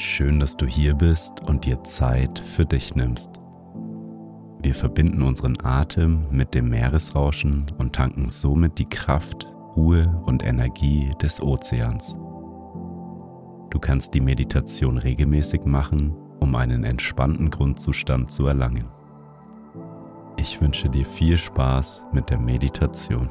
Schön, dass du hier bist und dir Zeit für dich nimmst. Wir verbinden unseren Atem mit dem Meeresrauschen und tanken somit die Kraft, Ruhe und Energie des Ozeans. Du kannst die Meditation regelmäßig machen, um einen entspannten Grundzustand zu erlangen. Ich wünsche dir viel Spaß mit der Meditation.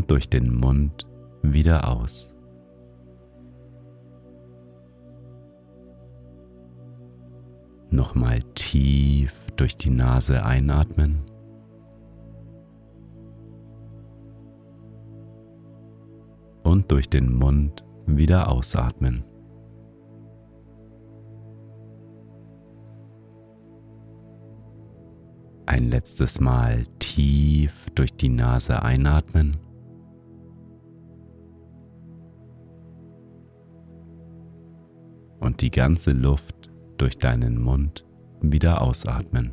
und durch den Mund wieder aus. Nochmal tief durch die Nase einatmen. Und durch den Mund wieder ausatmen. Ein letztes Mal tief durch die Nase einatmen. Die ganze Luft durch deinen Mund wieder ausatmen.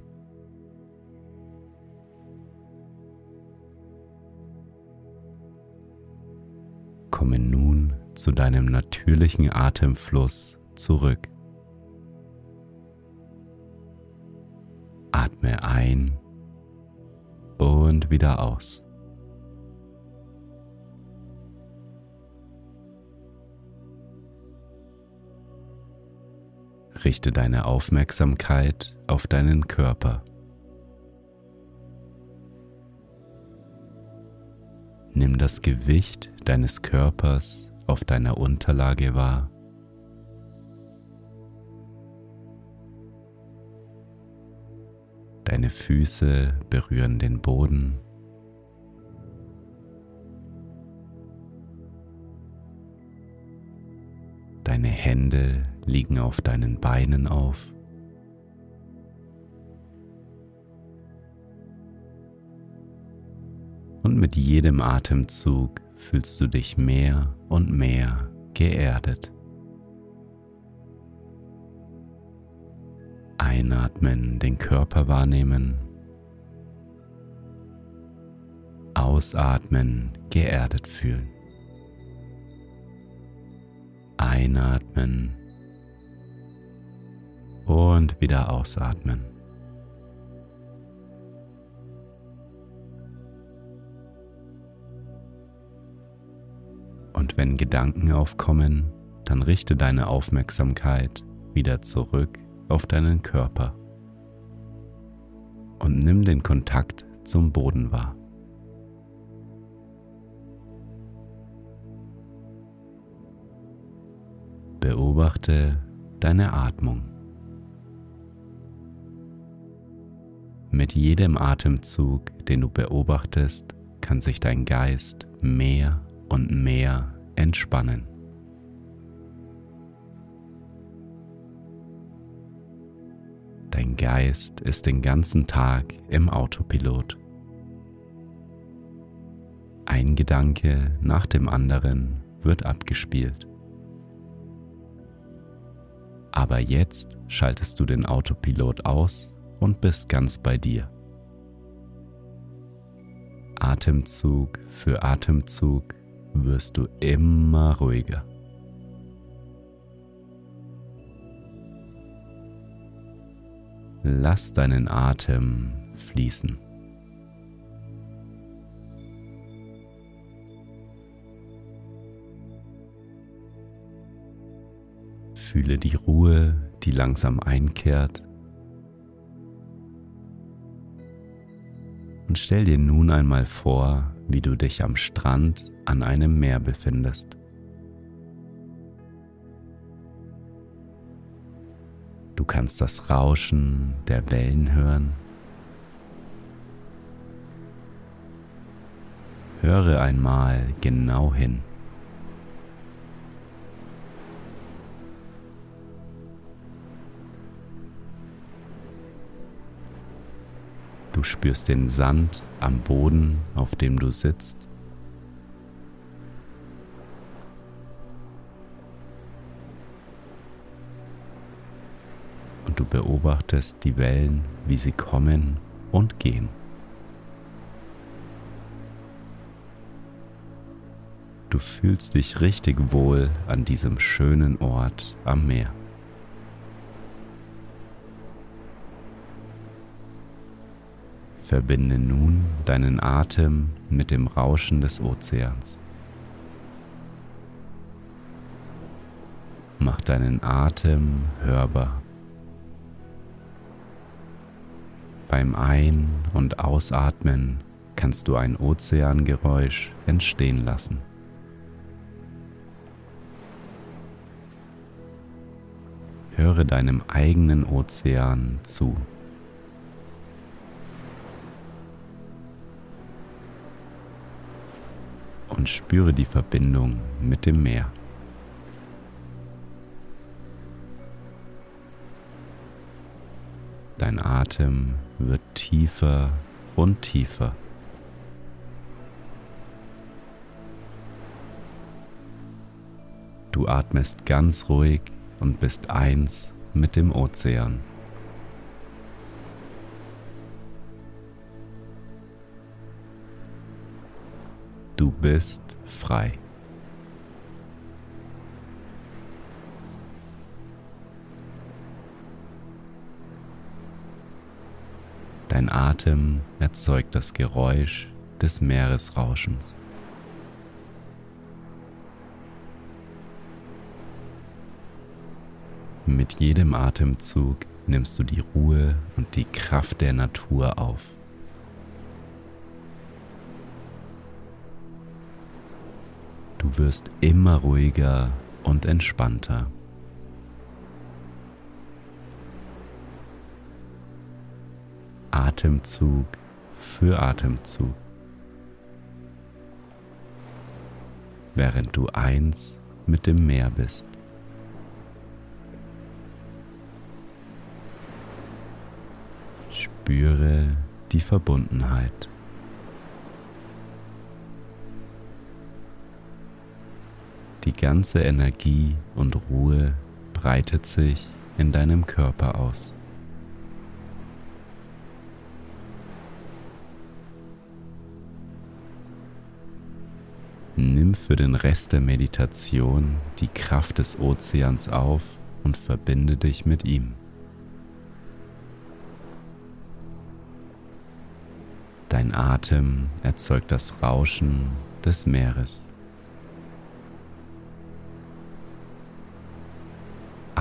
Komme nun zu deinem natürlichen Atemfluss zurück. Atme ein und wieder aus. Richte deine Aufmerksamkeit auf deinen Körper. Nimm das Gewicht deines Körpers auf deiner Unterlage wahr. Deine Füße berühren den Boden. Hände liegen auf deinen Beinen auf. Und mit jedem Atemzug fühlst du dich mehr und mehr geerdet. Einatmen, den Körper wahrnehmen. Ausatmen, geerdet fühlen. Einatmen und wieder ausatmen. Und wenn Gedanken aufkommen, dann richte deine Aufmerksamkeit wieder zurück auf deinen Körper und nimm den Kontakt zum Boden wahr. Beobachte deine Atmung. Mit jedem Atemzug, den du beobachtest, kann sich dein Geist mehr und mehr entspannen. Dein Geist ist den ganzen Tag im Autopilot. Ein Gedanke nach dem anderen wird abgespielt. Aber jetzt schaltest du den Autopilot aus und bist ganz bei dir. Atemzug für Atemzug wirst du immer ruhiger. Lass deinen Atem fließen. Fühle die Ruhe, die langsam einkehrt. Und stell dir nun einmal vor, wie du dich am Strand an einem Meer befindest. Du kannst das Rauschen der Wellen hören. Höre einmal genau hin. Du spürst den Sand am Boden, auf dem du sitzt. Und du beobachtest die Wellen, wie sie kommen und gehen. Du fühlst dich richtig wohl an diesem schönen Ort am Meer. Verbinde nun deinen Atem mit dem Rauschen des Ozeans. Mach deinen Atem hörbar. Beim Ein- und Ausatmen kannst du ein Ozeangeräusch entstehen lassen. Höre deinem eigenen Ozean zu. Und spüre die Verbindung mit dem Meer. Dein Atem wird tiefer und tiefer. Du atmest ganz ruhig und bist eins mit dem Ozean. Du bist frei. Dein Atem erzeugt das Geräusch des Meeresrauschens. Mit jedem Atemzug nimmst du die Ruhe und die Kraft der Natur auf. Du wirst immer ruhiger und entspannter. Atemzug für Atemzug. Während du eins mit dem Meer bist. Spüre die Verbundenheit. Die ganze Energie und Ruhe breitet sich in deinem Körper aus. Nimm für den Rest der Meditation die Kraft des Ozeans auf und verbinde dich mit ihm. Dein Atem erzeugt das Rauschen des Meeres.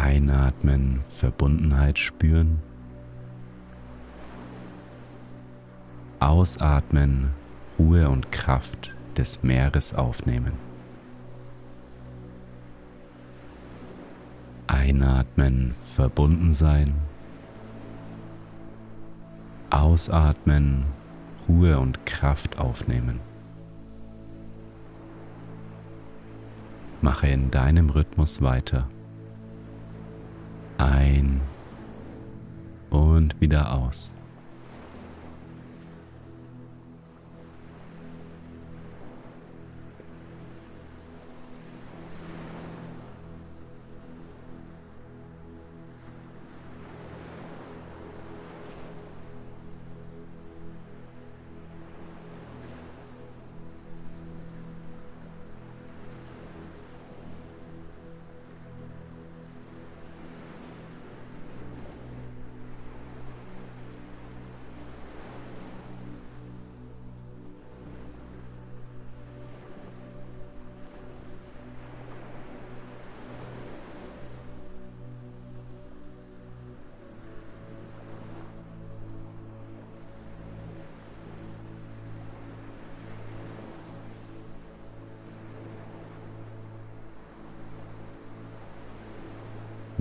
Einatmen, Verbundenheit spüren. Ausatmen, Ruhe und Kraft des Meeres aufnehmen. Einatmen, verbunden sein. Ausatmen, Ruhe und Kraft aufnehmen. Mache in deinem Rhythmus weiter. Ein und wieder aus.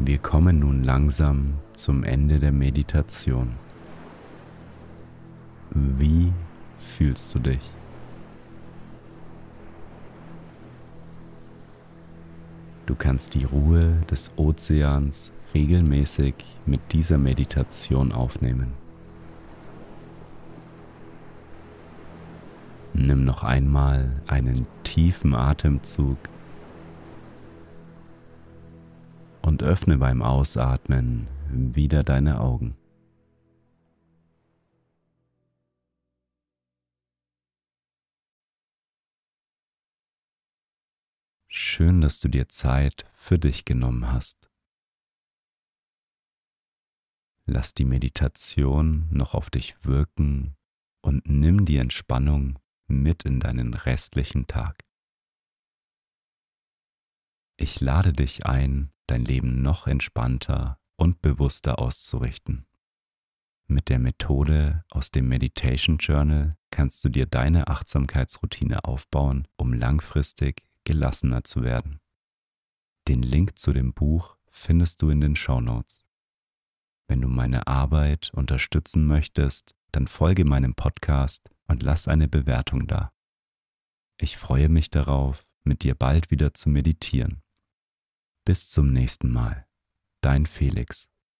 Wir kommen nun langsam zum Ende der Meditation. Wie fühlst du dich? Du kannst die Ruhe des Ozeans regelmäßig mit dieser Meditation aufnehmen. Nimm noch einmal einen tiefen Atemzug und öffne beim Ausatmen wieder deine Augen. Schön, dass du dir Zeit für dich genommen hast. Lass die Meditation noch auf dich wirken und nimm die Entspannung mit in deinen restlichen Tag. Ich lade dich ein, dein Leben noch entspannter und bewusster auszurichten. Mit der Methode aus dem Meditation Journal kannst du dir deine Achtsamkeitsroutine aufbauen, um langfristig gelassener zu werden. Den Link zu dem Buch findest du in den Show Notes. Wenn du meine Arbeit unterstützen möchtest, dann folge meinem Podcast und lass eine Bewertung da. Ich freue mich darauf, mit dir bald wieder zu meditieren. Bis zum nächsten Mal. Dein Felix.